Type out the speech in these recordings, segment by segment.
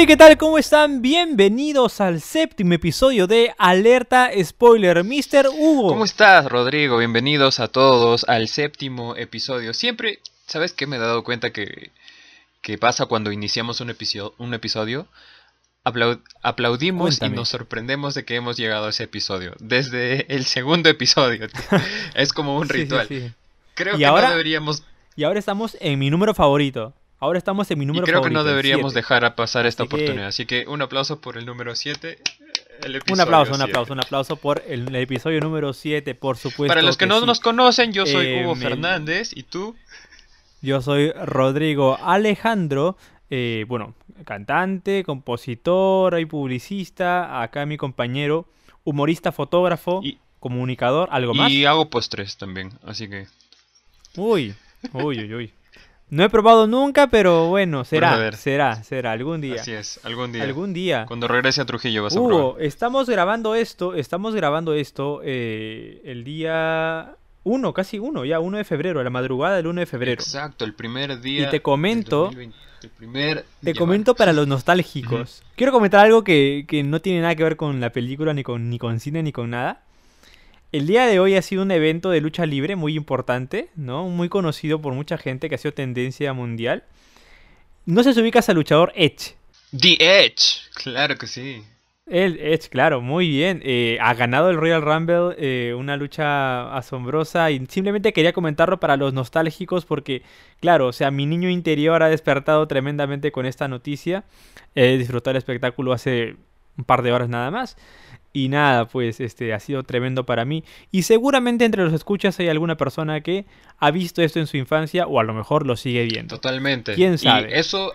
Hey, ¿qué tal? ¿Cómo están? Bienvenidos al séptimo episodio de Alerta Spoiler, Mr. Hugo. ¿Cómo estás, Rodrigo? Bienvenidos a todos al séptimo episodio. Siempre, ¿sabes qué? Me he dado cuenta que, que pasa cuando iniciamos un episodio. Un episodio aplau- aplaudimos Cuéntame. y nos sorprendemos de que hemos llegado a ese episodio. Desde el segundo episodio. es como un Sí, sí, ritual. sí. Creo Y que ahora- no deberíamos. Y ahora estamos en mi número favorito. Ahora estamos en mi Y número creo que no deberíamos siete. dejar a pasar esta Así que- oportunidad. Así que un aplauso por el número 7. Un aplauso, un aplauso, un aplauso por el, el episodio número 7, por supuesto. Para los que, no sí. nos conocen, yo soy Eh, Hugo me- Fernández y tú. Yo soy Rodrigo Alejandro, eh, bueno, cantante, compositor y publicista. Acá mi compañero, humorista, fotógrafo, Y- comunicador, algo más. Y hago postres también. Así que. Uy, uy, uy, uy. No he probado nunca, pero bueno, será, ver. será, será, algún día. Así es, algún día. Algún día. Cuando regrese a Trujillo vas a Hugo, probar. estamos grabando esto, estamos grabando esto eh, el día 1, casi 1, ya 1 de febrero, a la madrugada del 1 de febrero. Exacto, el primer día. Y te comento- del 2020, el primer Te día, comento bueno. para los nostálgicos. Quiero comentar algo que, que no tiene nada que ver con la película, ni con, ni con cine, ni con nada. El día de hoy ha sido un evento de lucha libre muy importante, ¿no? Muy conocido por mucha gente que ha sido tendencia mundial. No sé si ubicas al luchador Edge. The Edge, claro que sí. El Edge, claro, muy bien. Eh, ha ganado el Royal Rumble, eh, una lucha asombrosa y simplemente quería comentarlo para los nostálgicos porque, claro, o sea, mi niño interior ha despertado tremendamente con esta noticia. He disfrutado el espectáculo hace un par de horas nada más. Y nada, pues este ha sido tremendo para mí. Y seguramente entre los escuchas hay alguna persona que ha visto esto en su infancia o a lo mejor lo sigue viendo. Totalmente. ¿Quién sabe? Y eso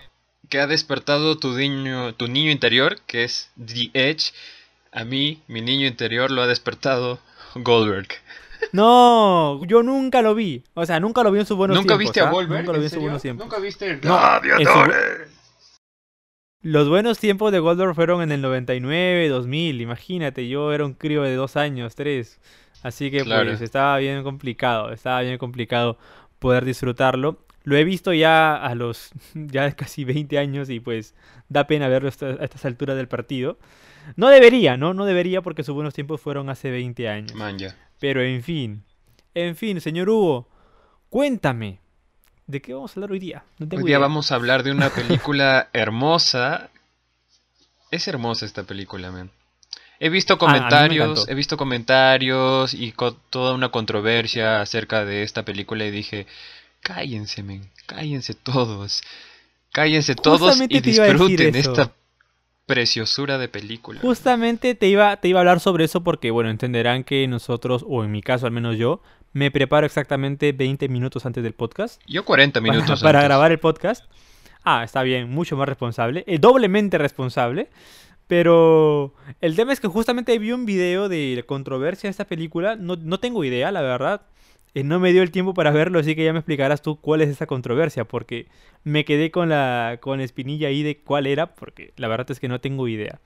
que ha despertado tu niño, tu niño interior, que es The Edge, a mí, mi niño interior, lo ha despertado Goldberg. No, yo nunca lo vi. O sea, nunca lo vi en sus buenos ¿Nunca tiempos. viste a ¿ah? Goldberg? Nunca lo vi en sus serio? buenos tiempos. ¿Nunca viste el No? Los buenos tiempos de Goldberg fueron en el 99, 2000. Imagínate, yo era un crío de dos años, tres. Así que Claro. pues estaba bien complicado, estaba bien complicado poder disfrutarlo. Lo he visto ya a los ya casi 20 años y pues da pena verlo a estas alturas del partido. No debería, ¿no? No debería porque sus buenos tiempos fueron hace 20 años. Man, ya. Pero en fin, en fin, señor Hugo, cuéntame, ¿de qué vamos a hablar hoy día? No Hoy día idea. vamos a hablar de una película hermosa. Es hermosa esta película, man. He visto Ah, comentarios, he visto comentarios y co- toda una controversia acerca de esta película y dije, cállense, men, cállense todos. Cállense todos Justamente y disfruten esta preciosura de película. Justamente te iba, te iba a hablar sobre eso porque, bueno, entenderán que nosotros, o en mi caso al menos yo, me preparo exactamente 20 minutos antes del podcast Yo 40 para, minutos para antes. grabar el podcast. Ah, está bien, mucho más responsable, eh, doblemente responsable. Pero el tema es que justamente vi un video de controversia de esta película. No, no tengo idea, la verdad. Eh, no me dio el tiempo para verlo, así que ya me explicarás tú cuál es esa controversia. Porque me quedé con la, con la espinilla ahí de cuál era, porque la verdad es que no tengo idea.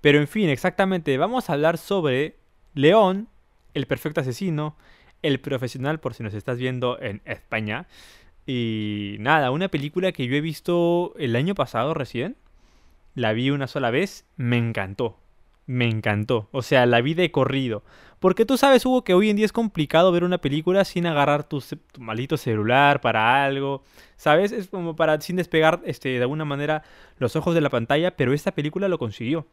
Pero en fin, exactamente, vamos a hablar sobre León, el perfecto asesino, el profesional, por si nos estás viendo en España. Y nada, una película que yo he visto el año pasado recién. La vi una sola vez, me encantó. Me encantó. O sea, la vi de corrido. Porque tú sabes, Hugo, que hoy en día es complicado ver una película sin agarrar tu, tu maldito celular para algo. ¿Sabes? Es como para sin despegar este, de alguna manera los ojos de la pantalla. Pero esta película lo consiguió.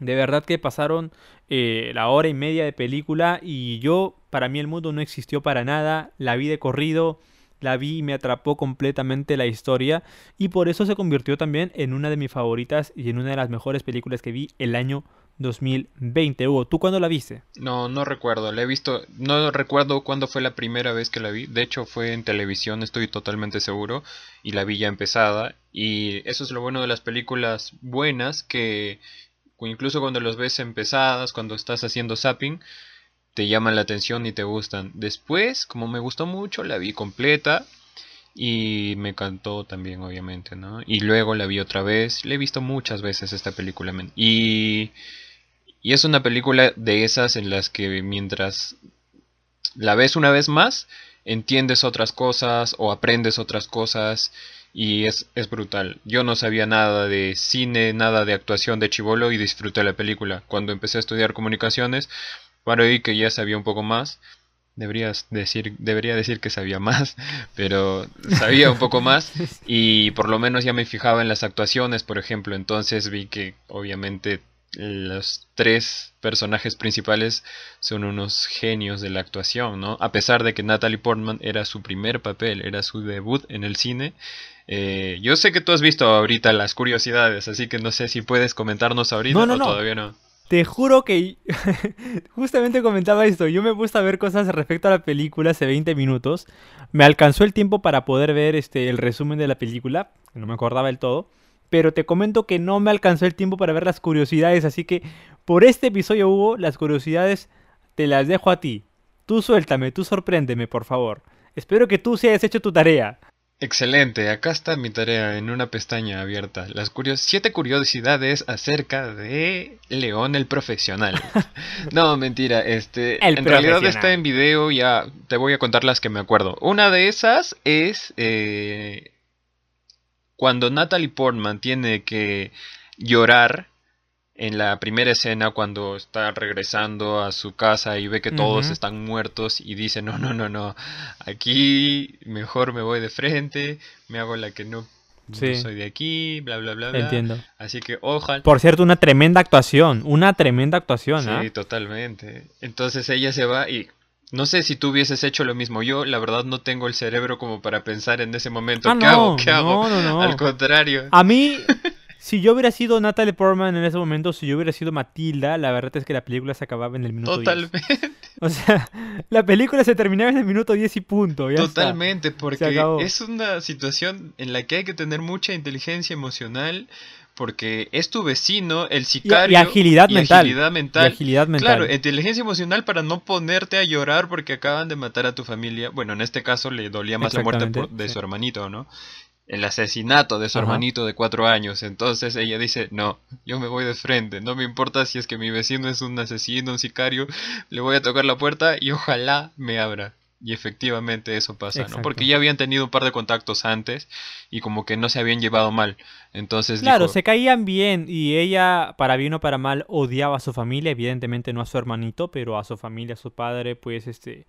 De verdad que pasaron eh, la hora y media de película y yo, para mí el mundo no existió para nada. La vi de corrido, la vi y me atrapó completamente la historia y por eso se convirtió también en una de mis favoritas y en una de las mejores películas que vi el año 2020. Hugo, ¿tú cuándo la viste? No, no recuerdo, la he visto, no recuerdo cuándo fue la primera vez que la vi, de hecho fue en televisión, estoy totalmente seguro, y la vi ya empezada, y eso es lo bueno de las películas buenas, que incluso cuando los ves empezadas, cuando estás haciendo zapping, te llaman la atención y te gustan. Después, como me gustó mucho, la vi completa, y me encantó también, obviamente, ¿no? Y luego la vi otra vez, la he visto muchas veces esta película, y... Y es una película de esas en las que mientras la ves una vez más, entiendes otras cosas o aprendes otras cosas y es, es brutal. Yo no sabía nada de cine, nada de actuación de chivolo y disfruté la película. Cuando empecé a estudiar comunicaciones, para oír que ya sabía un poco más. Deberías decir, debería decir que sabía más, pero sabía un poco más y por lo menos ya me fijaba en las actuaciones, por ejemplo. Entonces vi que obviamente los tres personajes principales son unos genios de la actuación, ¿no? A pesar de que Natalie Portman era su primer papel, era su debut en el cine. Eh, yo sé que tú has visto ahorita las curiosidades, así que no sé si puedes comentarnos ahorita o todavía no. Te juro que justamente comentaba esto. Yo me puse a ver cosas respecto a la película hace 20 minutos. Me alcanzó el tiempo para poder ver este el resumen de la película. No me acordaba del todo. Pero te comento que no me alcanzó el tiempo para ver las curiosidades. Así que por este episodio hubo las curiosidades. Te las dejo a ti. Tú suéltame, tú sorpréndeme, por favor. Espero que tú sí hayas hecho tu tarea. Excelente, acá está mi tarea en una pestaña abierta. Las siete curiosidades acerca de León el profesional. no, mentira, este en realidad está en video, ya te voy a contar las que me acuerdo. Una de esas es eh, cuando Natalie Portman tiene que llorar en la primera escena cuando está regresando a su casa y ve que todos están muertos y dice, no, no, no, no, aquí mejor me voy de frente, me hago la que no, soy de aquí, bla, bla, bla, bla. Entiendo. Así que ojalá... Por cierto, una tremenda actuación, una tremenda actuación. Sí, ¿ah? totalmente. Entonces ella se va y... No sé si tú hubieses hecho lo mismo. Yo, la verdad, no tengo el cerebro como para pensar en ese momento. Ah, ¿Qué hago? ¿Qué hago? Al contrario. A mí, Si yo hubiera sido Natalie Portman en ese momento, si yo hubiera sido Matilda, la verdad es que la película se acababa en el minuto Totalmente. 10. O sea, la película se terminaba en el minuto 10 y punto. Totalmente, porque es una situación en la que hay que tener mucha inteligencia emocional porque es tu vecino, el sicario. Y, agilidad, mental. agilidad mental. Y agilidad mental. Claro, inteligencia emocional para no ponerte a llorar porque acaban de matar a tu familia. Bueno, en este caso le dolía más la muerte de su hermanito, ¿no? el asesinato de su hermanito de cuatro años. Entonces ella dice, no, yo me voy de frente, no me importa si es que mi vecino es un asesino, un sicario, le voy a tocar la puerta y ojalá me abra. Y efectivamente eso pasa, ¿no? Porque ya habían tenido un par de contactos antes y como que no se habían llevado mal. Entonces Claro, se caían bien y ella, para bien o para mal, odiaba a su familia, evidentemente no a su hermanito, pero a su familia, a su padre, pues este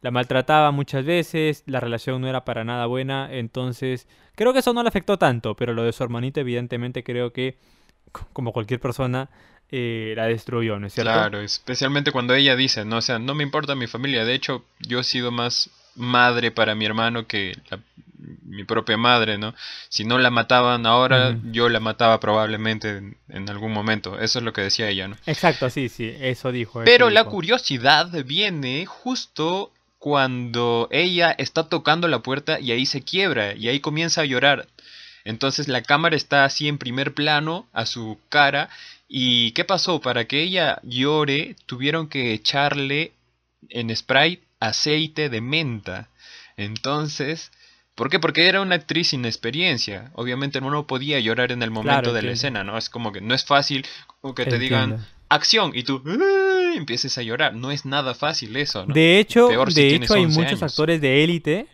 la maltrataba muchas veces, la relación no era para nada buena, entonces creo que eso no le afectó tanto, pero lo de su hermanito evidentemente creo que, como cualquier persona, eh, la destruyó, ¿no es cierto? Claro, especialmente cuando ella dice, no, o sea, no me importa mi familia, de hecho yo he sido más madre para mi hermano que mi propia madre, ¿no? Si no la mataban ahora, yo la mataba probablemente en, algún momento. Eso es lo que decía ella, ¿no? Exacto, sí, sí, eso dijo. Pero la curiosidad viene justo cuando ella está tocando la puerta y ahí se quiebra y ahí comienza a llorar. Entonces la cámara está así en primer plano a su cara y ¿qué pasó? Para que ella llore tuvieron que echarle en spray aceite de menta. Entonces, ¿por qué? Porque era una actriz sin experiencia. Obviamente no podía llorar en el momento de la escena, ¿no? Es como que no es fácil que te digan acción y tú empieces a llorar. No es nada fácil eso, ¿no? De hecho, de hecho hay muchos actores de élite,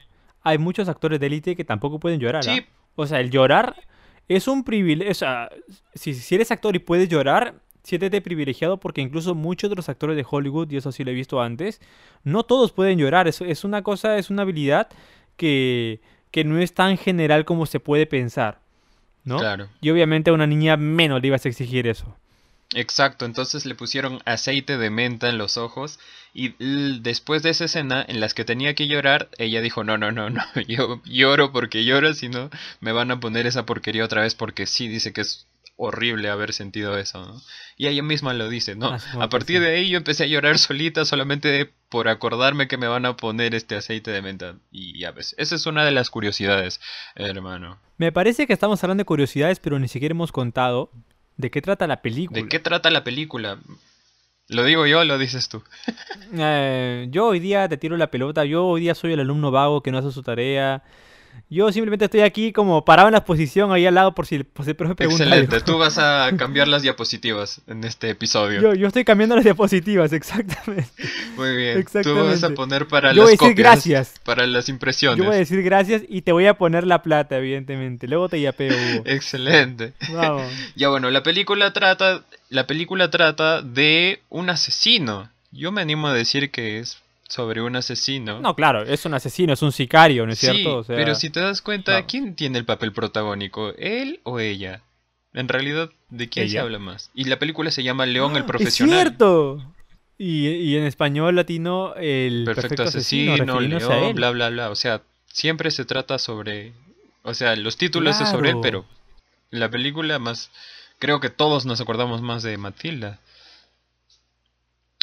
hay muchos actores de élite que tampoco pueden llorar. ¿ah? O sea, el llorar es un privilegio. O sea, si, si eres actor y puedes llorar, siéntete privilegiado porque incluso muchos de los actores de Hollywood, y eso sí lo he visto antes, no todos pueden llorar. Es, es una cosa, es una habilidad que, que no es tan general como se puede pensar. ¿no? Claro. Y obviamente a una niña menos le ibas a exigir eso. Exacto, entonces le pusieron aceite de menta en los ojos y después de esa escena en las que tenía que llorar, ella dijo, no, no, no, no, yo lloro porque lloro, si no me van a poner esa porquería otra vez porque sí, dice que es horrible haber sentido eso, ¿no? Y ella misma lo dice, ¿no? a partir de ahí yo empecé a llorar solita solamente por acordarme que me van a poner este aceite de menta. Y ya ves, esa es una de las curiosidades, hermano. Me parece que estamos hablando de curiosidades, pero ni siquiera hemos contado ¿De qué trata la película? ¿De qué trata la película? ¿Lo digo yo o lo dices tú? Eh, yo hoy día te tiro la pelota. Yo hoy día soy el alumno vago que no hace su tarea. Yo simplemente estoy aquí como parado en la posición ahí al lado por si, por si el profe pregunta Excelente, algo. tú vas a cambiar las diapositivas en este episodio. Yo, yo estoy cambiando las diapositivas, exactamente. Muy bien, tú Exactamente. vas a poner para Yo voy a las decir copias, gracias. para las impresiones. Yo voy a decir gracias y te voy a poner la plata, evidentemente. Luego te yapeo, Hugo. Excelente. Vamos. Ya bueno, la película trata, la película trata de un asesino. Yo me animo a decir que es sobre un asesino. No, claro, es un asesino, es un sicario, ¿no es sí, cierto? O sea, pero si te das cuenta, claro. ¿quién tiene el papel protagónico? ¿Él o ella? En realidad, ¿de quién se habla más? Y la película se llama León el ¡Ah! Profesional. Es cierto. Y, y en español latino, el Perfecto, perfecto, asesino, refiriéndose a León, bla, bla, bla. O sea, siempre se trata sobre... O sea, los títulos es sobre él, Claro. pero la película más... Creo que todos nos acordamos más de Matilda.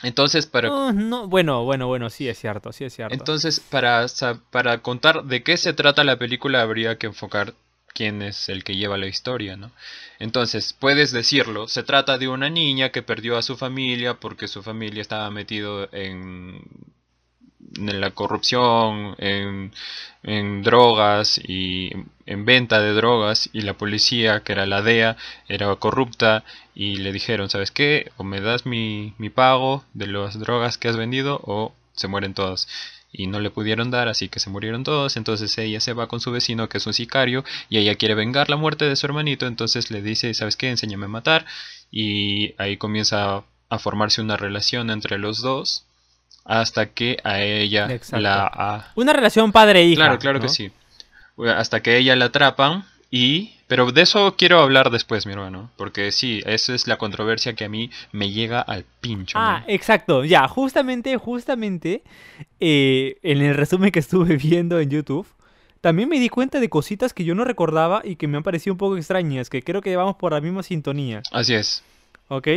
Entonces, para... No, bueno, bueno, bueno, sí es cierto, sí es cierto. Entonces, para, para contar de qué se trata la película, habría que enfocar quién es el que lleva la historia, ¿no? Entonces, puedes decirlo, se trata de una niña que perdió a su familia porque su familia estaba metido en, en la corrupción, en, en drogas y en venta de drogas y la policía, que era la DEA, era corrupta y le dijeron, ¿sabes qué? O me das mi, mi pago de las drogas que has vendido o se mueren todos. Y no le pudieron dar, así que se murieron todos. Entonces ella se va con su vecino, que es un sicario, y ella quiere vengar la muerte de su hermanito. Entonces le dice, ¿sabes qué? Enséñame a matar. Y ahí comienza a formarse una relación entre los dos. Hasta que a ella Exacto. la... a- Una relación padre-hija. Claro, claro ¿no? que sí. Hasta que ella la atrapan y... Pero de eso quiero hablar después, mi hermano. Porque sí, esa es la controversia que a mí me llega al pincho. Ah, man. exacto, ya, justamente, justamente, eh, en el resumen que estuve viendo en YouTube, también me di cuenta de cositas que yo no recordaba y que me han parecido un poco extrañas, que creo que vamos por la misma sintonía, Así es. ¿ok?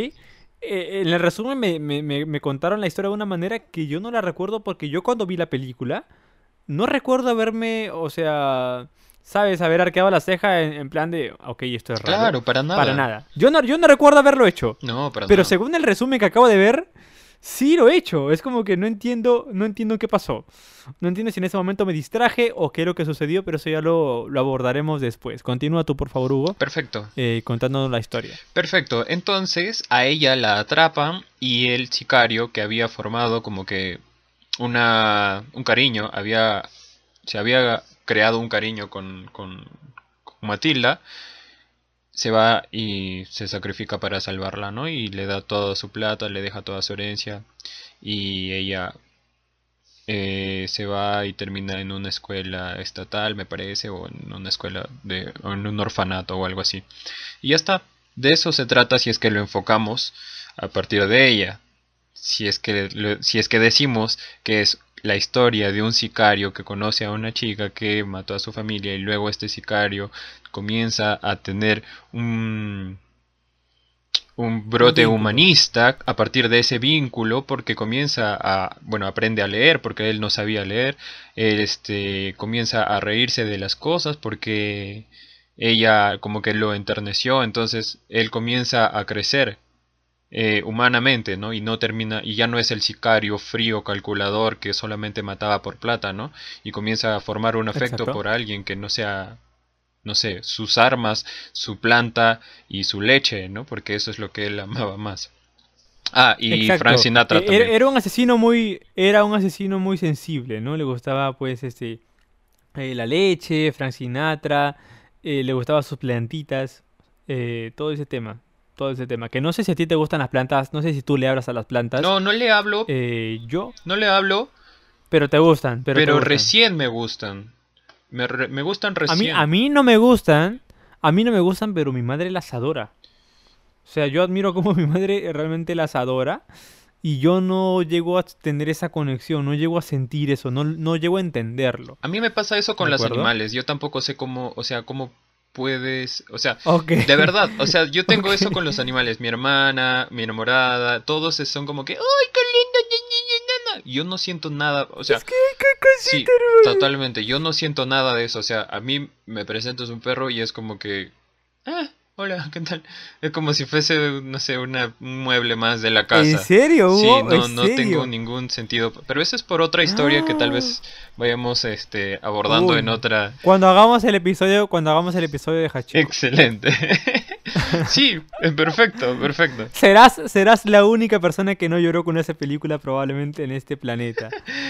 Eh, en el resumen me, me- me- me contaron la historia de una manera que yo no la recuerdo porque yo cuando vi la película, no recuerdo haberme, o sea, ¿sabes? Haber arqueado la ceja en, en plan de, ok, esto es raro. Claro, para nada. Para nada. Yo no, yo no recuerdo haberlo hecho. No, para Pero nada. según el resumen que acabo de ver, sí lo he hecho. Es como que no entiendo, no entiendo qué pasó. No entiendo si en ese momento me distraje o qué es lo que sucedió, pero eso ya lo, lo abordaremos después. Continúa tú, por favor, Hugo, Perfecto. eh, contándonos la historia. Perfecto. Entonces a ella la atrapan y el sicario que había formado como que una un cariño, había se había creado un cariño con, con, con Matilda, se va y se sacrifica para salvarla, ¿no? Y le da toda su plata, le deja toda su herencia y ella eh, se va y termina en una escuela estatal, me parece, o en una escuela de, o en un orfanato o algo así. Y ya está. De eso se trata si es que lo enfocamos a partir de ella. Si es que, si es que decimos que es la historia de un sicario que conoce a una chica que mató a su familia y luego este sicario comienza a tener un, un brote humanista a partir de ese vínculo porque comienza a, bueno, aprende a leer porque él no sabía leer, este, comienza a reírse de las cosas porque ella como que lo enterneció, entonces él comienza a crecer eh, humanamente, ¿no? Y no termina, y ya no es el sicario frío calculador que solamente mataba por plata, ¿no? Y comienza a formar un afecto Exacto. por alguien que no sea, no sé, sus armas, su planta y su leche, ¿no? Porque eso es lo que él amaba más. Ah, y Exacto. Frank Sinatra Eh, también. Era, era un asesino muy, era un asesino muy sensible, ¿no? Le gustaba, pues, este, eh, la leche, Frank Sinatra, eh, le gustaban sus plantitas, eh, todo ese tema, todo ese tema. Que no sé si a ti te gustan las plantas, no sé si tú le hablas a las plantas. No, no le hablo, Eh, yo, no le hablo, pero te gustan, pero, te pero gustan. recién me gustan. Me, re- me gustan A mí, recién. a mí no me gustan, a mí no me gustan, pero mi madre las adora. O sea, yo admiro cómo mi madre realmente las adora y yo no llego a tener esa conexión, no llego a sentir eso, no, no llego a entenderlo. A mí me pasa eso con ¿De los animales. Yo tampoco sé cómo, o sea, cómo puedes, o sea, de verdad, o sea, yo tengo eso con los animales. Mi hermana, mi enamorada, todos son como que, ¡ay, qué lindo! ña, ña, ña, ña, ña". Yo no siento nada, o sea, Es que, sí, totalmente. Yo no siento nada de eso. O sea, a mí me presentas un perro y es como que, ah, hola, ¿qué tal? Es como si fuese, no sé, una, un mueble más de la casa. ¿En serio, Sí, Hugo? no, ¿En no serio? tengo ningún sentido. Pero eso es por otra historia que tal vez vayamos este, abordando Uy. en otra. Cuando hagamos el episodio, cuando hagamos el episodio de Hachiko. Excelente. sí, es perfecto, perfecto. Serás, serás la única persona que no lloró con esa película probablemente en este planeta.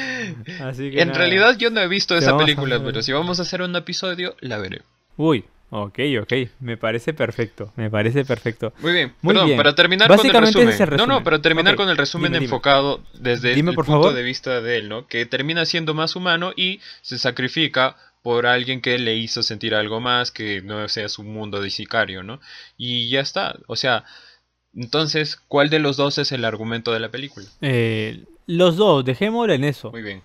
Así que En nada. realidad yo no he visto esa película, pero si vamos a hacer un episodio, la veré. Uy, ok, ok. Me parece perfecto. Me parece perfecto. Muy bien, Muy perdón, bien. para terminar con el resumen. es No, no, para terminar con el resumen dime, dime. enfocado desde Dime, el por punto favor. de vista de él, ¿no? Que termina siendo más humano y se sacrifica por alguien que le hizo sentir algo más que no sea su mundo de sicario, ¿no? Y ya está, o sea, entonces, ¿cuál de los dos es el argumento de la película? Eh, los dos, dejémoslo en eso. Muy bien.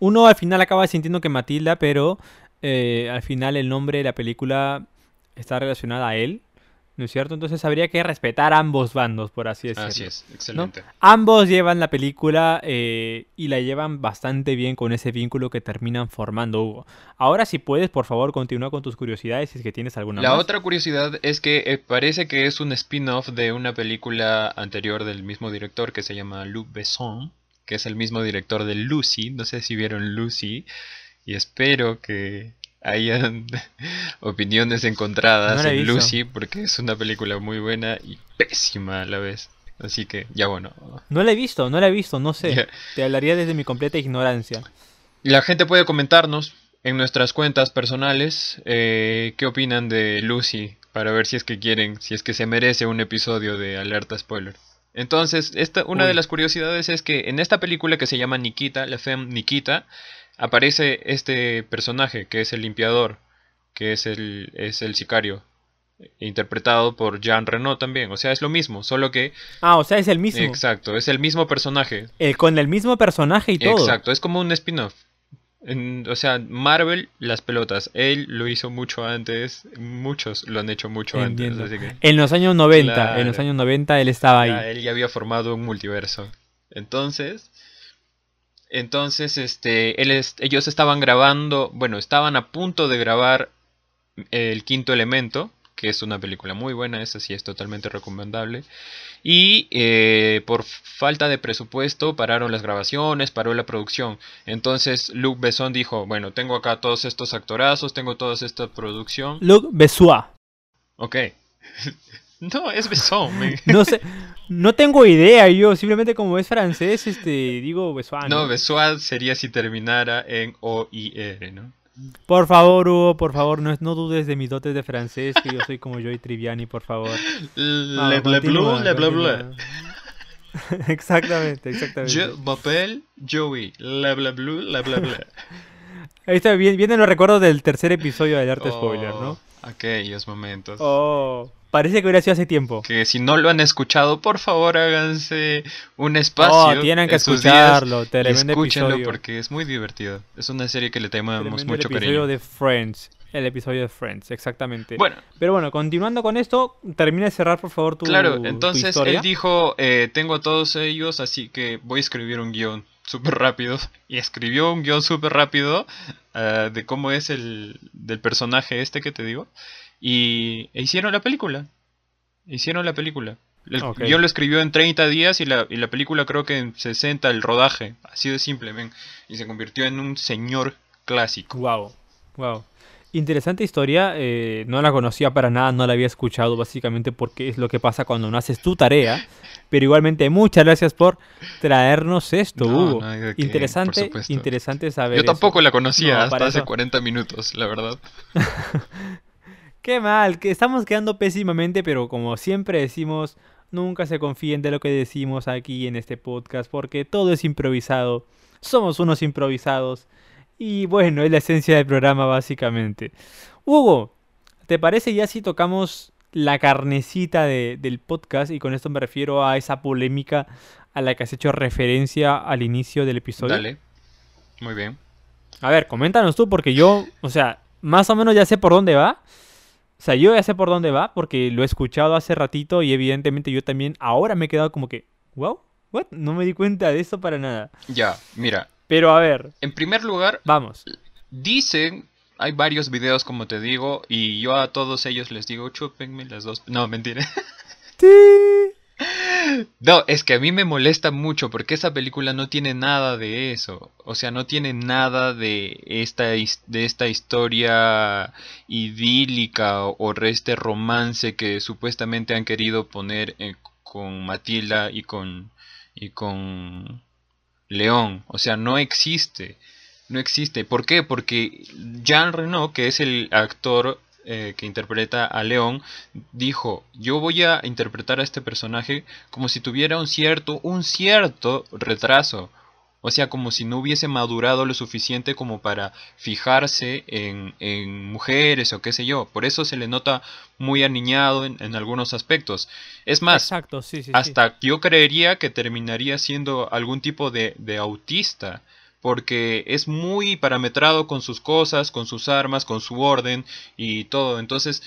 Uno al final acaba sintiendo que Matilda, pero eh, al final el nombre de la película está relacionado a él, ¿no es cierto? Entonces habría que respetar ambos bandos, por así decirlo. Así es, excelente. Ambos llevan la película eh, y la llevan bastante bien con ese vínculo que terminan formando, Hugo. Ahora si puedes, por favor, continúa con tus curiosidades si es que tienes alguna La más. otra curiosidad es que eh, parece que es un spin-off de una película anterior del mismo director que se llama Luc Besson, que es el mismo director de Lucy. No sé si vieron Lucy y espero que hayan opiniones encontradas No en. Lucy porque es una película muy buena y pésima a la vez. Así que ya bueno. No la he visto, no la he visto, no sé. Te hablaría desde mi completa ignorancia. La gente puede comentarnos en nuestras cuentas personales eh, qué opinan de Lucy para ver si es que quieren, si es que se merece un episodio de alerta spoiler. Entonces, esta, una Uy. de las curiosidades es que en esta película que se llama Nikita, la femme Nikita, aparece este personaje que es el limpiador, que es el, es el sicario, interpretado por Jean Reno también. O sea, es lo mismo, solo que... Ah, o sea, es el mismo. Exacto, es el mismo personaje. El, con el mismo personaje y todo. Exacto, es como un spin-off. O sea, Marvel, las pelotas. Él lo hizo mucho antes. Muchos lo han hecho mucho Entiendo. antes. Así que En los años 90, en los años 90 él estaba ya ahí. él ya había formado un multiverso. Entonces, entonces, este, él es- ellos estaban grabando, bueno, estaban a punto de grabar El Quinto Elemento, que es una película muy buena, esa sí es totalmente recomendable. Y eh, por falta de presupuesto pararon las grabaciones, paró la producción. Entonces Luc Besson dijo, bueno, tengo acá todos estos actorazos, tengo toda esta producción. Luc Bessois. Ok. no, es Besson. me- No sé, no tengo idea yo, simplemente como es francés, este, digo Bessois. No, Bessois sería si terminara en O-I-R, ¿no? Por favor, Hugo, por favor, no, no dudes de mis dotes de francés, que yo soy como Joy Triviani, por favor. Vamos, Le bla le bla bla. exactamente, exactamente. Je m'appelle Joey. Le bla bla, le bla bla. Ahí está, vienen los recuerdos del tercer episodio de Alerta Spoiler, ¿no? Oh, Aquellos momentos. Oh, parece que hubiera sido hace tiempo. Que si no lo han escuchado, por favor háganse un espacio. Oh, tienen que escucharlo, tremendo escúchenlo episodio. porque es muy divertido. Es una serie que le tenemos Tremendo mucho el episodio cariño. de Friends. El episodio de Friends, exactamente. Bueno, Pero bueno, continuando con esto, termina de cerrar, por favor, tu claro, tu entonces historia. él dijo, eh, tengo a todos ellos, así que voy a escribir un guion súper rápido. Y escribió un guion súper rápido ah, de cómo es el del personaje este que te digo. Y e hicieron la película. Hicieron la película. El Ok. guion lo escribió en 30 días y la, y la película creo que en 60 el rodaje. Así de simple. Y se convirtió en un señor clásico. Wow, wow. Interesante historia, eh, no la conocía para nada, no la había escuchado básicamente porque es lo que pasa cuando no haces tu tarea. Pero igualmente, muchas gracias por traernos esto, No, Hugo. no por interesante, interesante saber. Yo eso. tampoco la conocía No, hasta hace eso- 40 minutos, la verdad. Qué mal, que estamos quedando pésimamente, pero como siempre decimos, nunca se confíen de lo que decimos aquí en este podcast, porque todo es improvisado. Somos unos improvisados. Y bueno, es la esencia del programa básicamente. Hugo, ¿te parece ya si tocamos la carnecita de- del podcast? Y con esto me refiero a esa polémica a la que has hecho referencia al inicio del episodio. Dale. Muy bien. A ver, coméntanos tú, porque yo, o sea, más o menos ya sé por dónde va. O sea, yo ya sé por dónde va, porque lo he escuchado hace ratito y evidentemente yo también ahora me he quedado como que, wow, what? No me di cuenta de eso para nada. Ya, mira. Pero a ver, En primer lugar, vamos. dicen hay varios videos, como te digo, y yo a todos ellos les digo, chúpenme las dos. No, mentira. No, es que a mí me molesta mucho porque esa película no tiene nada de eso. O sea, no tiene nada de esta, de esta historia idílica o, o este romance que supuestamente han querido poner eh, con Matilda y con, y con León. O sea, no existe. No existe. ¿Por qué? Porque Jean Reno, que es el actor eh, que interpreta a León, dijo, yo voy a interpretar a este personaje como si tuviera un cierto, un cierto retraso. O sea, como si no hubiese madurado lo suficiente como para fijarse en, en mujeres o qué sé yo. Por eso se le nota muy aniñado en, en algunos aspectos. Es más, Exacto, sí, sí, sí. hasta yo creería que terminaría siendo algún tipo de, de autista porque es muy parametrado con sus cosas, con sus armas, con su orden y todo. Entonces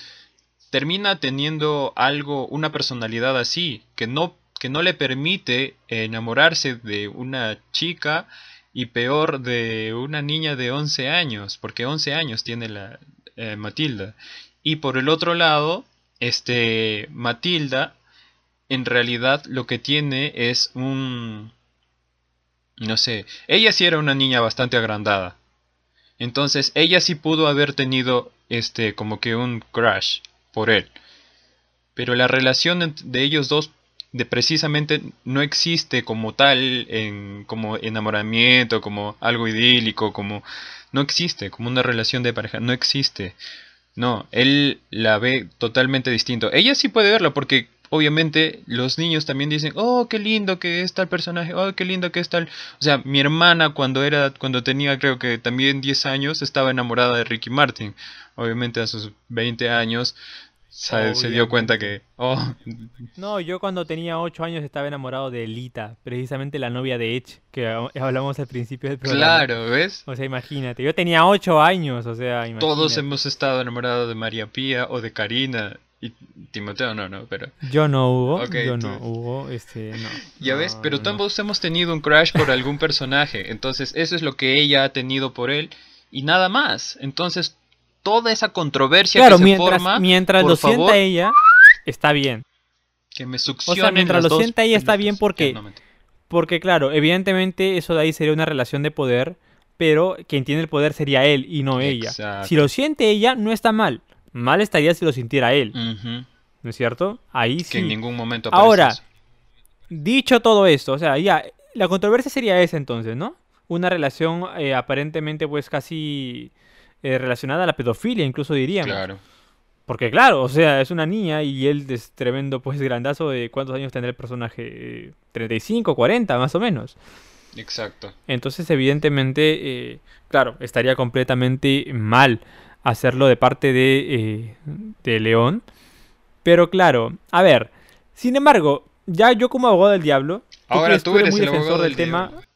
termina teniendo algo, una personalidad así, que no, que no le permite enamorarse de una chica y peor de una niña de 11 años, porque 11 años tiene la eh, Matilda. Y por el otro lado, este Matilda en realidad lo que tiene es un no sé, ella sí era una niña bastante agrandada. Entonces, ella sí pudo haber tenido este como que un crush por él. Pero la relación de ellos dos de precisamente no existe como tal en como enamoramiento, como algo idílico, como no existe, como una relación de pareja, no existe. No, él la ve totalmente distinto. Ella sí puede verlo porque obviamente los niños también dicen, oh, qué lindo que es tal personaje, oh, qué lindo que es tal... O sea, mi hermana cuando era, cuando tenía creo que también 10 años, estaba enamorada de Ricky Martin. Obviamente a sus 20 años se, se dio cuenta que, oh, No, yo cuando tenía 8 años estaba enamorado de Lita, precisamente la novia de Edge, que ha- hablamos al principio del programa. claro, ¿ves? O sea, imagínate, yo tenía 8 años, o sea, imagínate. Todos hemos estado enamorados de María Pía o de Karina. Y Timoteo no, no, pero... Yo no, Hugo, Ok, yo tú- no, Hugo, este, no. Ya No, ves, pero no. todos hemos tenido un crush por algún personaje. Entonces, eso es lo que ella ha tenido por él. Y nada más. Entonces, toda esa controversia Claro, que se mientras, forma, mientras por lo sienta ella, está bien. que me O succionen sea, mientras lo sienta ella está bien porque, porque claro, evidentemente eso de ahí sería una relación de poder, pero quien tiene el poder sería él y no ella. Exacto. Si lo siente ella, no está mal. Mal estaría si lo sintiera él, ¿no es cierto? Ahí Que en sí. ningún momento aparece Ahora, eso. Dicho todo esto, o sea, ya, la controversia sería esa entonces, ¿no? Una relación eh, aparentemente pues casi eh, relacionada a la pedofilia, incluso diríamos. Claro. Porque claro, o sea, es una niña y él es tremendo pues grandazo de cuántos años tendrá el personaje, Eh, 35, 40 más o menos. Exacto. Entonces evidentemente, eh, claro, estaría completamente mal hacerlo de parte de, eh, de León. Pero claro, a ver, sin embargo, ya yo como abogado del diablo, Ahora que tú eres muy el defensor abogado del del tema, diablo.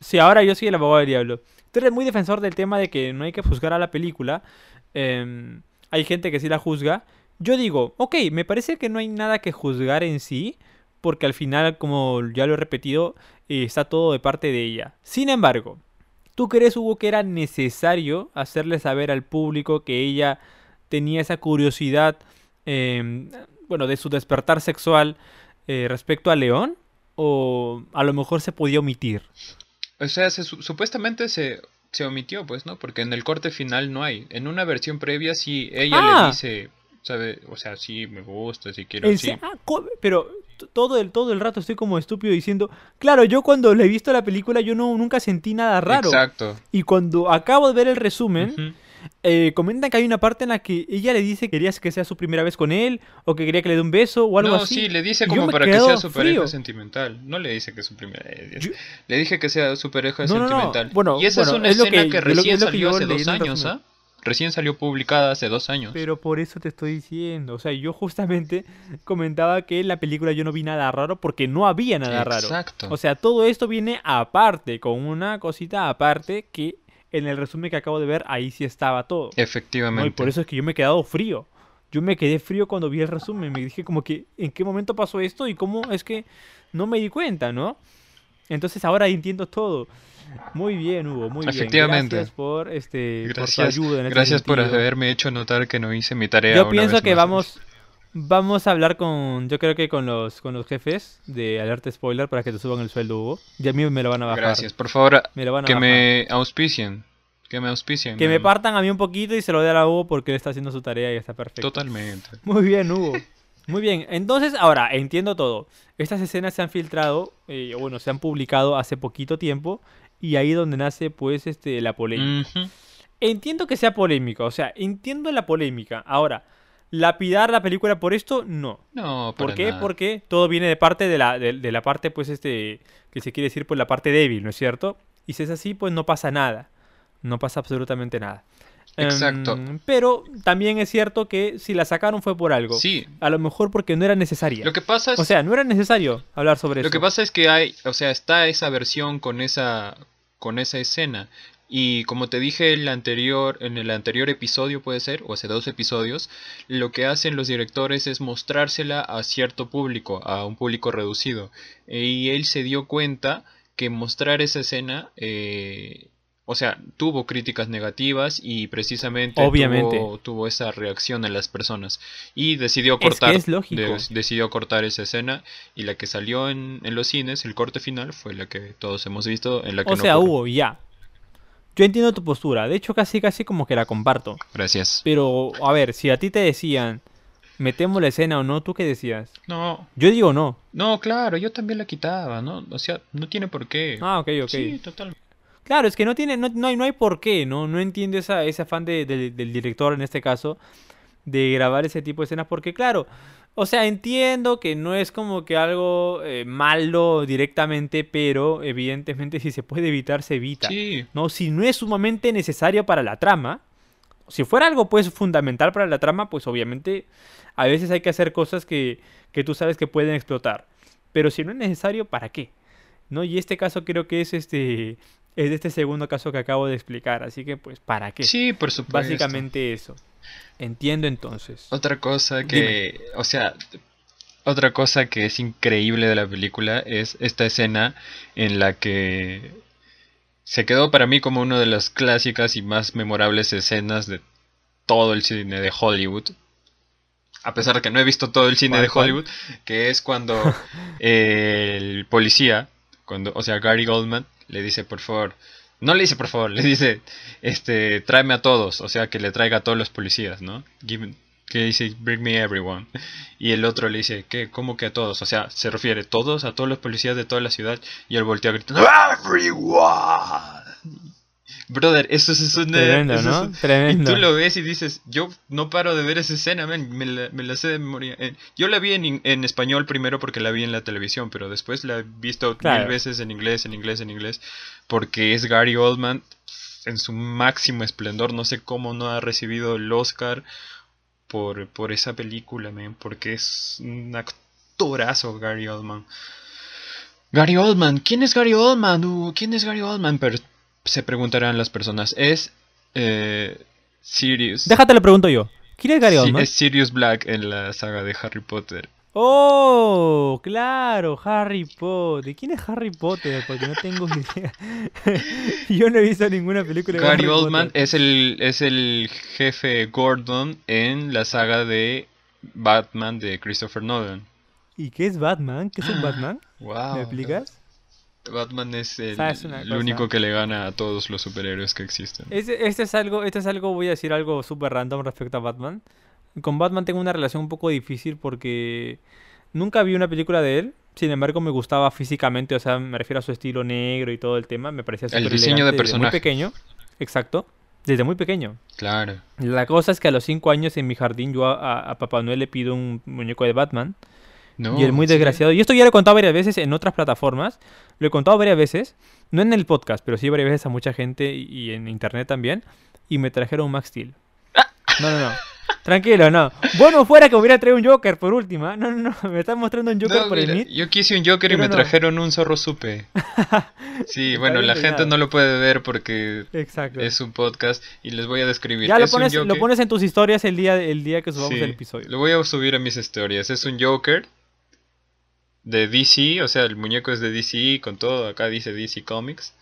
Sí, ahora yo soy el abogado del diablo. Tú eres muy defensor del tema de que no hay que juzgar a la película. em, hay gente que sí la juzga. Yo digo, ok, me parece que no hay nada que juzgar en sí, porque al final, como ya lo he repetido, eh, está todo de parte de ella. Sin embargo, ¿tú crees, Hugo, que era necesario hacerle saber al público que ella tenía esa curiosidad, em, bueno, de su despertar sexual eh, respecto a León? ¿O a lo mejor se podía omitir? O sea, se su- supuestamente se, se omitió, pues, ¿no? Porque en el corte final no hay. En una versión previa sí, ella Ah. le dice, ¿sabe? O sea, sí, me gusta, si quiero, En sí. ah, pero todo el, todo el rato estoy como estúpido diciendo, claro, yo cuando le he visto la película yo no, nunca sentí nada raro. Exacto. Y cuando acabo de ver el resumen. Eh, comentan que hay una parte en la que ella le dice que querías que sea su primera vez con él, o que quería que le dé un beso, o algo No, así. sí, le dice como para que sea su pareja frío. sentimental. No le dice que es su primera. Yo- Le dije que sea su pareja No, no, no. sentimental. Bueno, y esa bueno, es una es escena que- recién lo salió hace dos años. ¿ah? Recién salió publicada hace dos años. Pero por eso te estoy diciendo, o sea, yo justamente comentaba que en la película yo no vi nada raro porque no había nada raro. Exacto. O sea, todo esto viene aparte, con una cosita aparte que en el resumen que acabo de ver, ahí sí estaba todo. ¿no? Efectivamente. Y por eso es que yo me he quedado frío. Yo me quedé frío cuando vi el resumen. Me dije como que, ¿en qué momento pasó esto? Y cómo es que no me di cuenta, ¿no? Entonces ahora entiendo todo. Muy bien, Hugo, muy bien. Efectivamente. Gracias por, este, por tu Gracias, ayuda en este gracias por haberme hecho notar que no hice mi tarea. Yo pienso que más. vamos vamos a hablar con, yo creo que con los con los jefes de alerta spoiler para que te suban el sueldo, Hugo. Y a mí me lo van a bajar. Gracias, por favor, Me lo van a que bajar. me auspicien. Que me auspicien. Que me partan a mí un poquito y se lo den a Hugo porque él está haciendo su tarea y está perfecto. Totalmente. Muy bien, Hugo. Muy bien. Entonces, ahora entiendo todo. Estas escenas se han filtrado, eh, bueno, se han publicado hace poquito tiempo y ahí donde nace, pues, este, la polémica. Entiendo que sea polémica, o sea, entiendo la polémica. Ahora, lapidar la película por esto, no. No, ¿Por qué? nada. Porque todo viene de parte de la, de, de la parte, pues, este, que se quiere decir, pues, la parte débil, ¿no es cierto? Y si es así, pues, no pasa nada. No pasa absolutamente nada. Exacto. Em, pero también es cierto que si la sacaron fue por algo. Sí, A lo mejor porque no era necesaria. lo que pasa es... O sea, no era necesario hablar sobre Lo eso. que pasa es que hay, o sea, está esa versión con esa, con esa escena. Y como te dije el anterior, en el anterior episodio puede ser, o hace dos episodios, lo que hacen los directores es mostrársela a cierto público, a un público reducido. Y él se dio cuenta que mostrar esa escena, eh, o sea, tuvo críticas negativas y precisamente Obviamente. Tuvo, tuvo esa reacción en las personas. Y decidió Es que cortar, es lógico. de- decidió cortar esa escena y la que salió en, en los cines, el corte final, fue la que todos hemos visto, en la que O no sea, ocurre. Hugo, ya. Yo entiendo tu postura. De hecho, casi casi como que la comparto. Gracias. Pero, a ver, si a ti te decían, metemos la escena o no, ¿tú qué decías? No, Yo digo no. no, claro, yo también la quitaba, ¿no? O sea, no tiene por qué. Ah, ok, ok. Sí, total. Claro, es que no tiene, no, no hay, no hay por qué, ¿no? No entiendo esa, ese afán de- de- del director en este caso de grabar ese tipo de escenas porque, claro, o sea, entiendo que no es como que algo eh, malo directamente, pero evidentemente si se puede evitar, se evita. Sí, ¿no? Si no es sumamente necesario para la trama, si fuera algo pues fundamental para la trama, pues obviamente a veces hay que hacer cosas que, que tú sabes que pueden explotar. Pero si no es necesario, ¿para qué? ¿No? Y este caso creo que es este es este segundo caso que acabo de explicar, así que pues ¿para qué? sí, por supuesto. Básicamente eso. Entiendo entonces. Otra cosa que, o sea, otra cosa que es increíble de la película es esta escena en la que se quedó para mí como una de las clásicas y más memorables escenas de todo el cine de Hollywood. A pesar de que no he visto todo el cine ¿Cuál, de? Hollywood, que es cuando el policía, cuando, o sea, Gary Goldman le dice, por favor, no le dice por favor, le dice, este, tráeme a todos, o sea, que le traiga a todos los policías, ¿no? Give- que dice, bring me everyone. Y el otro le dice, ¿qué? ¿Cómo que a todos? O sea, se refiere todos, a todos los policías de toda la ciudad. Y él voltea gritando, ¡Everyone! Brother, eso es una... Tremendo, eso es ¿no? Tremendo. Y tú lo ves y dices, yo no paro de ver esa escena, man, me, la, me la sé de memoria. Eh, Yo la vi en, español primero porque la vi en la televisión, pero después la he visto Claro. mil veces en inglés, en inglés, en inglés, porque es Gary Oldman en su máximo esplendor. No sé cómo no ha recibido el Oscar por, por esa película, man, porque es un actorazo Gary Oldman. Gary Oldman, ¿quién es Gary Oldman? Uh, ¿Quién es Gary Oldman? Pero se preguntarán las personas. Es eh, Sirius. Déjate lo pregunto yo. ¿Quién es Gary Sí, Oldman? es Sirius Black en la saga de Harry Potter. Oh, claro, Harry Potter. ¿Quién es Harry Potter? Porque no tengo idea. Yo no he visto ninguna película de Gary Harry Oldman Potter. es el, es el jefe Gordon en la saga de Batman de Christopher Nolan. ¿Y qué es Batman? ¿Qué es un Batman? Wow. ¿Me explicas? Batman es el, ¿Sabes una el único que le gana a todos los superhéroes que existen. Este, este es algo, este es algo, voy a decir algo súper random respecto a Batman. Con Batman tengo una relación un poco difícil porque nunca vi una película de él. Sin embargo, me gustaba físicamente, o sea, me refiero a su estilo negro y todo el tema. Me parecía El súper diseño de elegante desde muy personaje. pequeño. Exacto. Desde muy pequeño. Claro. La cosa es que a los 5 años en mi jardín yo a, a- a Papá Noel le pido un muñeco de Batman. No, y él muy desgraciado. Y esto ya lo he contado varias veces en otras plataformas. Lo he contado varias veces. No en el podcast, pero sí varias veces a mucha gente y, en internet también. Y me trajeron un Max Steel. No, no, no. Tranquilo, no. Bueno, fuera que hubiera traído un Joker por última. No, no, no. Me están mostrando un Joker No, por el Meet. yo quise un Joker y me no. trajeron un zorro supe. Sí, bueno, la gente no lo puede ver porque Exacto. es un podcast y les voy a describir. Ya lo un pones, lo pones en tus historias el día, el día que subamos Sí, el episodio. Lo voy a subir a mis historias. Es un Joker de DC, o sea, el muñeco es de DC con todo, acá dice DC Comics.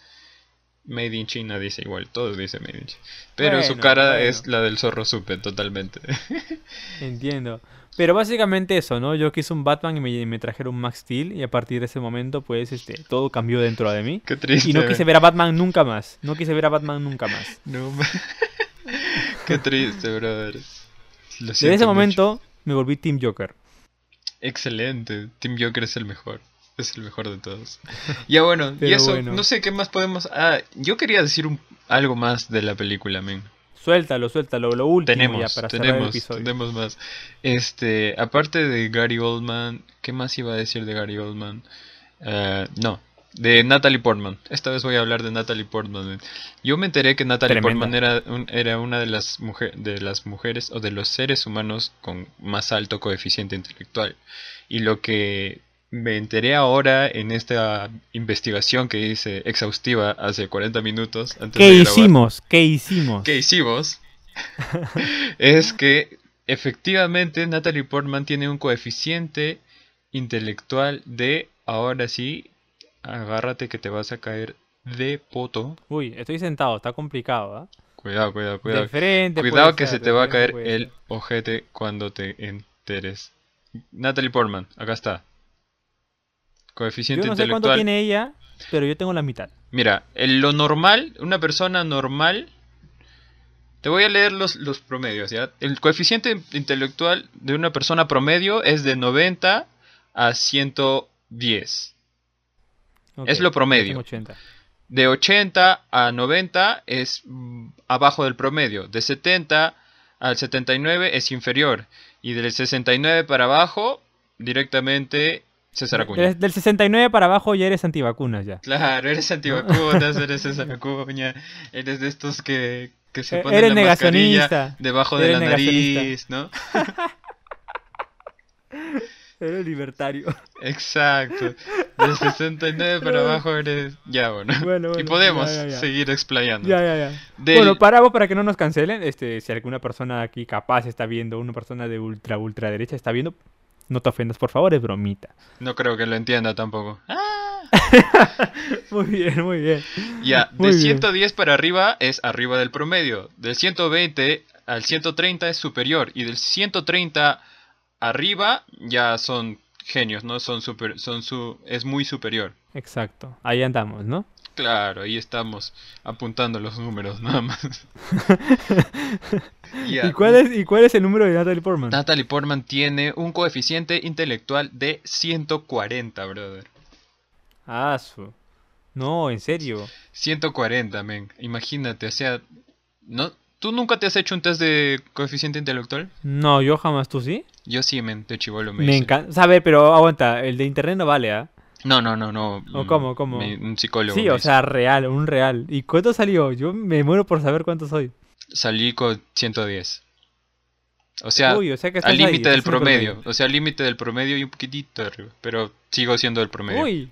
Made in China dice igual, todo dice Made in China. Pero su cara bueno. es la del zorro supe totalmente. Entiendo. Pero básicamente eso, ¿no? Yo quise un Batman y me, me trajeron un Max Steel y a partir de ese momento, pues, este, todo cambió dentro de mí. Qué triste. Y no quise ver a Batman nunca más. No quise ver a Batman nunca más. No, Qué triste, brother. Desde ese mucho. momento me volví Team Joker. Excelente. Team Joker es el mejor. Es el mejor de todos. Ya bueno, y eso, bueno. no sé qué más podemos... Ah, yo quería decir un- algo más de la película, men. Suéltalo, suéltalo, lo último Tenemos, ya para cerrar el tenemos, episodio. tenemos más. Este, aparte de Gary Oldman, ¿qué más iba a decir de Gary Oldman? Eh, no, de Natalie Portman. Esta vez voy a hablar de Natalie Portman. Yo me enteré que Natalie Tremenda. Portman era, un- era una de las, mujer- de las mujeres o de los seres humanos con más alto coeficiente intelectual. Y lo que me enteré ahora en esta investigación que hice exhaustiva hace 40 minutos antes ¿Qué de grabar hicimos? ¿Qué hicimos? que hicimos es que efectivamente Natalie Portman tiene un coeficiente intelectual de, ahora sí, agárrate que te vas a caer de poto. Uy, estoy sentado, está complicado, ¿ah? Cuidado, cuidado, De cuidado. frente Cuidado que ser, se de te va a caer puede el ojete cuando te enteres. Natalie Portman, acá está. Coeficiente Yo no sé cuánto intelectual. tiene ella, pero yo tengo la mitad. Mira, en lo normal, una persona normal. Te voy a leer los, los promedios, ¿ya? El coeficiente intelectual de una persona promedio es de 90 a 110. Es lo promedio. tengo 80. De 80 a 90 es mm, abajo del promedio. De 70 al 79 es inferior. Y del 69 para abajo, directamente César Acuña. Del, del 69 para abajo ya eres antivacunas ya. Claro, eres antivacunas, eres César Acuña, eres de estos que, que se Eh, ponen eres la mascarilla negacionista. debajo de la nariz. ¿no? Eres libertario. Exacto. Del 69 para abajo eres... Ya, bueno. Bueno, y bueno, podemos ya, ya, ya. seguir explayando. ya, ya, ya. Del- Bueno, paramos para que no nos cancelen. Este, si alguna persona aquí capaz está viendo, una persona de ultra, ultra derecha está viendo, no te ofendas, por favor, es bromita. No creo que lo entienda tampoco. Muy bien, muy bien. Ya, Muy de bien. 110 para arriba es arriba del promedio. Del 120 al 130 es superior. Y del 130 arriba ya son genios, ¿no? Son super, son su, es muy superior. Exacto, ahí andamos, ¿no? Claro, ahí estamos apuntando los números nada más. ¿Y, cuál es, ¿Y cuál es el número de Natalie Portman? Natalie Portman tiene un coeficiente intelectual de 140, brother. Ah, su. No, en serio. 140, men. Imagínate, o sea, ¿no? ¿Tú nunca te has hecho un test de coeficiente intelectual? No, yo jamás, ¿tú sí? Yo sí, men, de chivolo me Me encanta. A ver, pero aguanta, el de internet no vale, ¿ah? No, no, no, no. ¿O mm, cómo, cómo? me- un psicólogo. Sí, o hizo. sea, real, un real. ¿Y cuánto salió? Yo me muero por saber cuánto soy. Salí con 110. O sea, Uy, o sea que al límite del promedio. O sea, al límite del promedio y un poquitito arriba. Pero sigo siendo el promedio. Uy.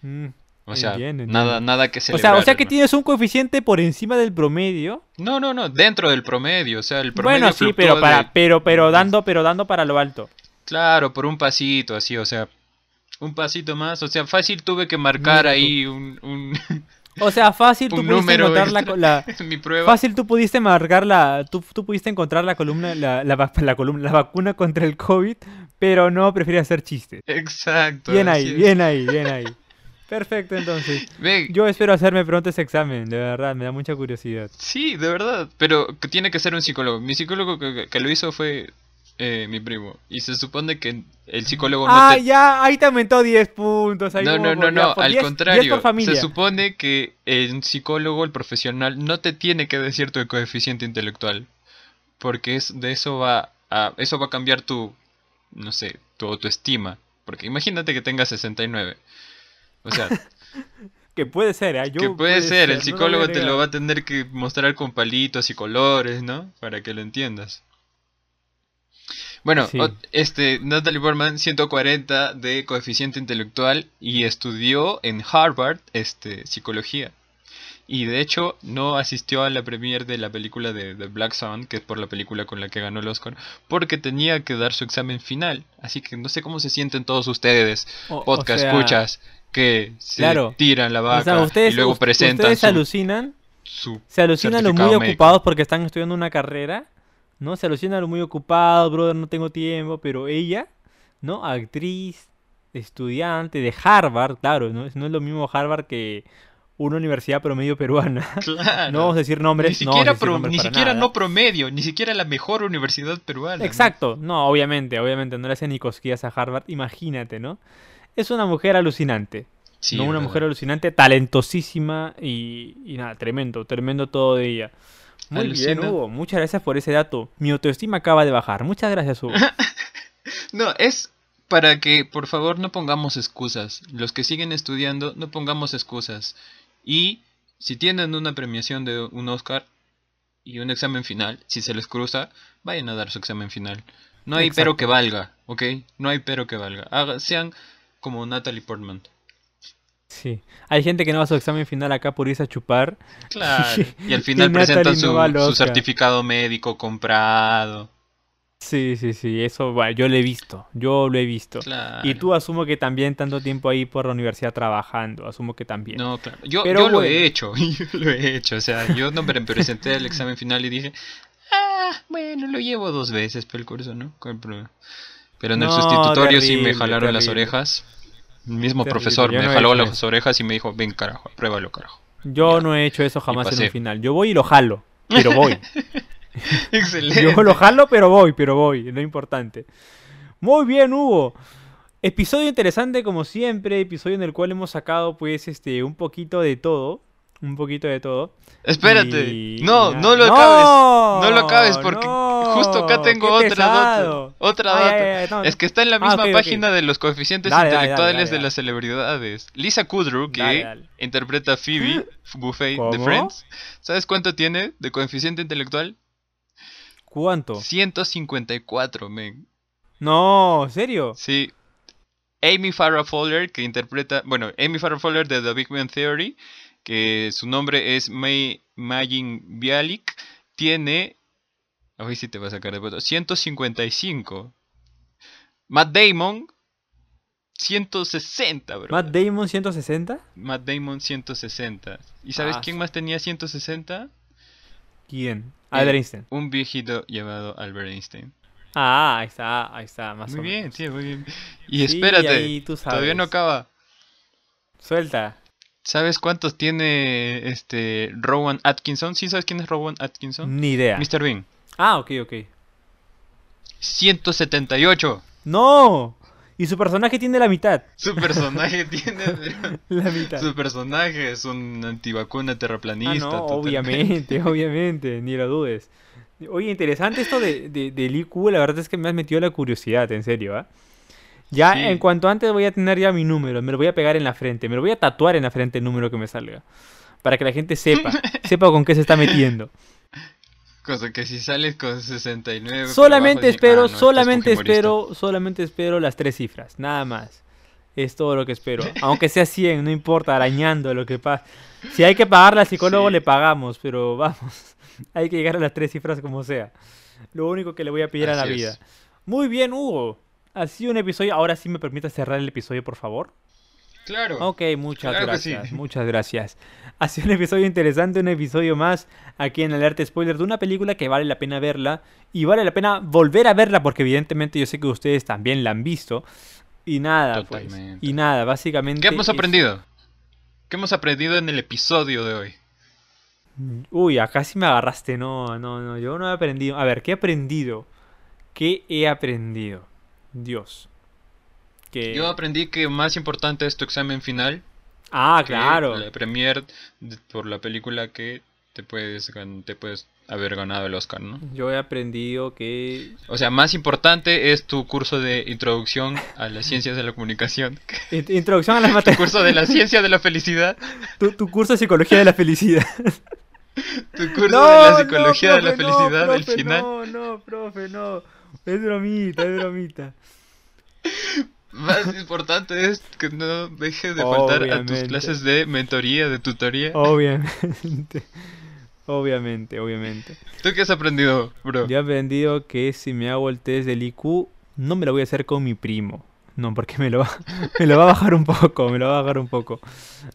Mm, o sea, nada, nada que O sea, celebrar. o sea que tienes un coeficiente por encima del promedio. No, no, no, dentro del promedio. O sea, el promedio Bueno, sí, pero de- para, pero, pero dando, pero dando para lo alto. Claro, por un pasito, así, o sea, un pasito más. O sea, fácil tuve que marcar ahí un, un, O sea, fácil tú pudiste encontrar la, extra la- en mi prueba. fácil tú pudiste marcar la, tú, tú pudiste encontrar la columna, la, la, columna, la vacuna contra el COVID, pero no prefieres hacer chistes. Exacto. Bien ahí, es. bien ahí, bien ahí. Perfecto, entonces. Yo espero hacerme pronto ese examen, de verdad, me da mucha curiosidad. Sí, de verdad, pero tiene que ser un psicólogo. Mi psicólogo que, que lo hizo fue eh, mi primo. Y se supone que el psicólogo no ah, te... ya, ahí te aumentó 10 puntos. Ahí No, no, no, no, al 10 10 contrario. Se supone que el psicólogo, el profesional, no te tiene que decir tu coeficiente intelectual. Porque es, de eso va a, eso va a cambiar tu, no sé, tu autoestima. Porque imagínate que tengas 69. O sea, Que puede ser, ¿eh? Yo que puede ser, el no lo psicólogo te lo va a tener que mostrar con palitos y colores, ¿no? Para que lo entiendas. Bueno, Sí. este, Natalie Portman, 140 de coeficiente intelectual y estudió en Harvard, este, psicología. Y de hecho no asistió a la premiere de la película de, de Black Swan, que es por la película con la que ganó el Oscar, porque tenía que dar su examen final. Así que no sé cómo se sienten todos ustedes, O- o podcast sea, escuchas, que se Claro. tiran la vaca O sea, ustedes, y luego presentan ustedes se su, alucinan, su- se alucinan los muy médico. ocupados porque están estudiando una carrera, ¿no? Se alucinan los muy ocupados, brother, no tengo tiempo, pero ella, ¿no? Actriz, estudiante de Harvard, claro, ¿no? No es lo mismo Harvard que una universidad promedio peruana. Claro. No vamos a decir nombres, ni no siquiera, pro- nombres ni siquiera no promedio, ni siquiera la mejor universidad peruana. ¿no? Exacto, no, obviamente, obviamente, no le hacen ni cosquillas a Harvard, imagínate, ¿no? Es una mujer alucinante, Sí, ¿no? Una verdad. mujer alucinante, talentosísima y, y nada, tremendo, tremendo todo de ella. Muy bien, Alucina. Hugo, muchas gracias por ese dato. Mi autoestima acaba de bajar. Muchas gracias, Hugo. No, es para que por favor no pongamos excusas. Los que siguen estudiando, no pongamos excusas. Y si tienen una premiación de un Oscar y un examen final, si se les cruza, vayan a dar su examen final. No hay pero que valga, ¿ok? No hay pero que valga. Haga- sean como Natalie Portman. Sí. Hay gente que no va a su examen final acá por irse a chupar. Claro. Y al final Y presentan su, su certificado médico comprado. Sí, sí, sí, eso, bueno, yo lo he visto, yo lo he visto. Claro. Y tú asumo que también tanto tiempo ahí por la universidad trabajando, asumo que también. No, claro. Yo, Pero yo lo he hecho, yo lo he hecho. O sea, yo no me presenté al examen final y dije, ah, bueno, lo llevo dos veces por el curso, ¿no? ¿Cuál problema? Pero en el sustitutorio sí me terrible, jalaron las orejas. El mismo Terrible, profesor me no jaló las orejas y me dijo, ven carajo, pruébalo carajo. Yo Ya. no he hecho eso jamás en un final. Yo voy y lo jalo, pero voy. Excelente. Yo lo jalo, pero voy, pero voy, no es importante. Muy bien, Hugo. Episodio interesante como siempre, episodio en el cual hemos sacado pues este un poquito de todo, un poquito de todo. Espérate. Y- No, no lo acabes. No lo acabes porque no, justo acá tengo otra data. Otra Ay, data. ay, ay, no, Es que está en la Ah, misma página de los coeficientes Dale, dale, dale, intelectuales dale, de las celebridades. Lisa Kudrow, que interpreta a Phoebe Buffet de. Friends. ¿Sabes cuánto tiene de coeficiente intelectual? ¿Cuánto? 154, men. No, ¿serio? Sí. Amy Farrah Fowler, que interpreta, bueno, Amy Farrah Fowler de The Big Bang Theory, que su nombre es May Magin Bialik, tiene, hoy sí te va a sacar de foto, 155. Matt Damon, 160, bro. Matt Damon 160? Matt Damon, 160. ¿Y sabes Ah, quién más tenía 160? ¿Quién? Eh, Albert Einstein. Un viejito llamado Albert Einstein. Ah, ahí está, ahí está, más Muy o bien, menos. sí, muy bien. Y Sí, espérate, ahí tú todavía no acaba. Suelta. ¿Sabes cuántos tiene este Rowan Atkinson? ¿Sí sabes quién es Rowan Atkinson? Ni idea. Mr. Bean. Ah, ok, ok. 178. ¡No! Y su personaje tiene la mitad. Su personaje tiene... La mitad. Su personaje es un antivacuna Ah, terraplanista. no, totalmente. obviamente, obviamente, ni lo dudes. Oye, interesante esto de, de, del IQ, la verdad es que me has metido la curiosidad, en serio, ¿ah? Ya, Sí. en cuanto antes voy a tener ya mi número, me lo voy a pegar en la frente, me lo voy a tatuar en la frente el número que me salga. Para que la gente sepa, sepa con qué se está metiendo. Cosa que si sales con 69... por Solamente abajo, espero, "Ah, no, solamente fujimorista". espero, solamente espero las tres cifras, nada más. Es todo lo que espero. Aunque sea 100, no importa, arañando lo que pasa. Si hay que pagarle al psicólogo, Sí. le pagamos, pero vamos, hay que llegar a las tres cifras como sea. Lo único que le voy a pedir a la vida. Muy bien, Hugo. Ha sido un episodio. Ahora sí me permite cerrar el episodio, por favor. Claro. Ok, muchas Claro que sí. gracias, muchas gracias. Ha sido un episodio interesante, un episodio más aquí en Alerta Spoiler de una película que vale la pena verla y vale la pena volver a verla porque evidentemente yo sé que ustedes también la han visto. Y nada, pues. Y nada, básicamente... ¿Qué hemos es- aprendido? ¿Qué hemos aprendido en el episodio de hoy? Uy, acá sí me agarraste, no, no, no, yo no he aprendido. A ver, ¿qué he aprendido? ¿Qué he aprendido? Dios. Que... Yo aprendí que más importante es tu examen final Ah, claro. la premier por la película que te puedes te puedes haber ganado el Oscar, ¿no? Yo he aprendido que... O sea, más importante es tu curso de introducción a las ciencias de la comunicación, In- Introducción a las tu materias. curso de la ciencia de la felicidad, Tu, tu curso de psicología de la felicidad. tu curso de la psicología de la profe, no, felicidad al profe, final. No, no, profe, no. Es bromita, es bromita. Más importante es que no dejes de faltar a tus clases de mentoría, de tutoría. Obviamente. Obviamente, obviamente. ¿Tú qué has aprendido, bro? Yo he aprendido que si me hago el test del IQ, no me lo voy a hacer con mi primo. No, porque me lo va, me lo va a bajar un poco, me lo va a bajar un poco.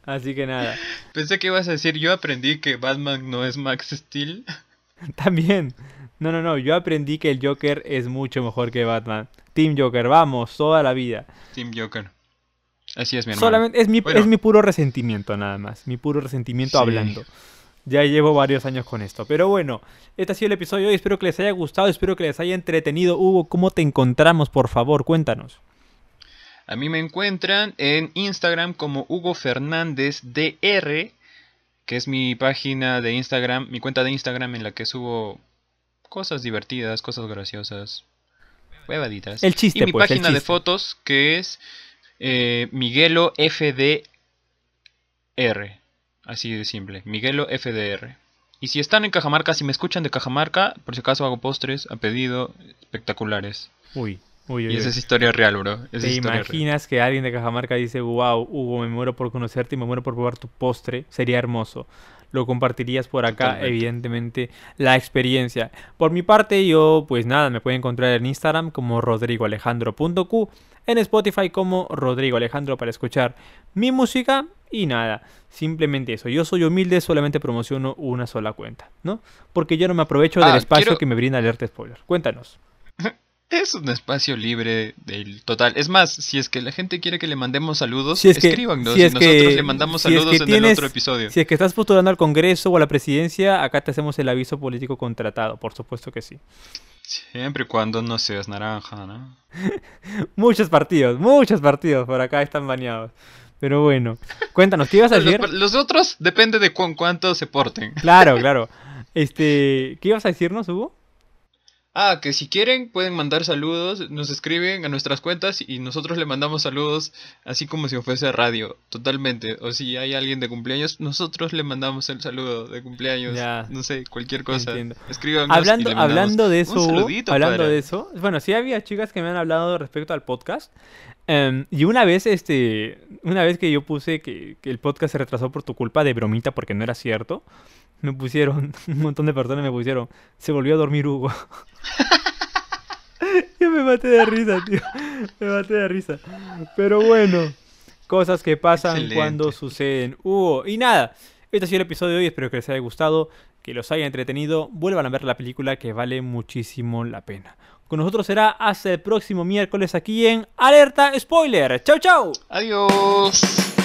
Así que nada. Pensé que ibas a decir, yo aprendí que Batman no es Max Steel. También. No, no, no. Yo aprendí que el Joker es mucho mejor que Batman. Team Joker, vamos, toda la vida. Team Joker. Así es, mi hermano. Solamente es mi, Bueno. es mi puro resentimiento, nada más. Mi puro resentimiento Sí. hablando. Ya llevo varios años con esto. Pero bueno, este ha sido el episodio de hoy. Espero que les haya gustado, espero que les haya entretenido. Hugo, ¿cómo te encontramos? Por favor, cuéntanos. A mí me encuentran en Instagram como Hugo Fernández DR, que es mi página de Instagram, mi cuenta de Instagram en la que subo cosas divertidas, cosas graciosas, huevaditas. El chiste, y mi pues, el página de fotos que es eh, Miguelo FDR. Así de simple, Miguelo FDR. Y si están en Cajamarca, si me escuchan de Cajamarca, por si acaso hago postres a pedido espectaculares. Uy, uy, uy. Y esa es historia real, bro. Esa ¿Te real. imaginas que alguien de Cajamarca dice, wow, Hugo, me muero por conocerte y me muero por probar tu postre? Sería hermoso. Lo compartirías por acá, Totalmente. evidentemente, la experiencia. Por mi parte, yo, pues nada, me pueden encontrar en Instagram como rodrigoalejandro.q, en Spotify como Rodrigo Alejandro para escuchar mi música y nada, simplemente eso. Yo soy humilde, solamente promociono una sola cuenta, ¿no? Porque yo no me aprovecho del Ah, espacio quiero- que me brinda Alerta Spoiler. Cuéntanos. Es un espacio libre del total. Es más, si es que la gente quiere que le mandemos saludos, Si es que- escríbanos si y es nosotros que- le mandamos si es saludos que en tienes- el otro episodio. Si es que estás postulando al Congreso o a la presidencia, acá te hacemos el aviso político contratado, por supuesto que sí. Siempre y cuando no seas naranja, ¿no? Muchos partidos, muchos partidos por acá están baneados. Pero bueno, cuéntanos, ¿qué ibas a decir? los otros depende de cuán, cuánto se porten. Claro, claro. Este, ¿qué ibas a decirnos, Hugo? Ah, que si quieren pueden mandar saludos, nos escriben a nuestras cuentas y nosotros le mandamos saludos así como si fuese radio, totalmente. O si hay alguien de cumpleaños, nosotros le mandamos el saludo de cumpleaños. Ya. No sé, cualquier cosa. Escríbanos y Hablando, le hablando de eso, saludito hablando de eso, bueno, sí había chicas que me han hablado respecto al podcast. em, y una vez, este, una vez que yo puse que, que el podcast se retrasó por tu culpa de bromita porque no era cierto, me pusieron, un montón de personas me pusieron, se volvió a dormir Hugo. yo me maté de risa, tío. Me maté de risa. Pero bueno, cosas que pasan Excelente. cuando suceden. Hugo, y nada, este ha sido el episodio de hoy, espero que les haya gustado, que los haya entretenido, vuelvan a ver la película que vale muchísimo la pena. Con nosotros será hasta el próximo miércoles aquí en Alerta Spoiler. ¡Chau, chau! Adiós.